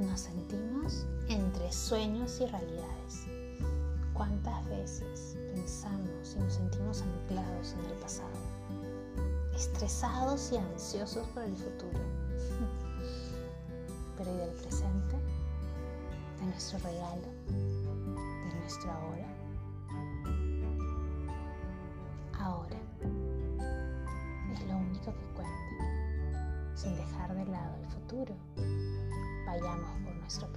Nos sentimos entre sueños y realidades. ¿Cuántas veces pensamos y nos sentimos anclados en el pasado? Estresados y ansiosos por el futuro. Pero ¿y del presente? ¿De nuestro regalo? ¿De nuestro ahora? Ahora es lo único que cuenta, sin dejar de lado el futuro vayamos por nuestro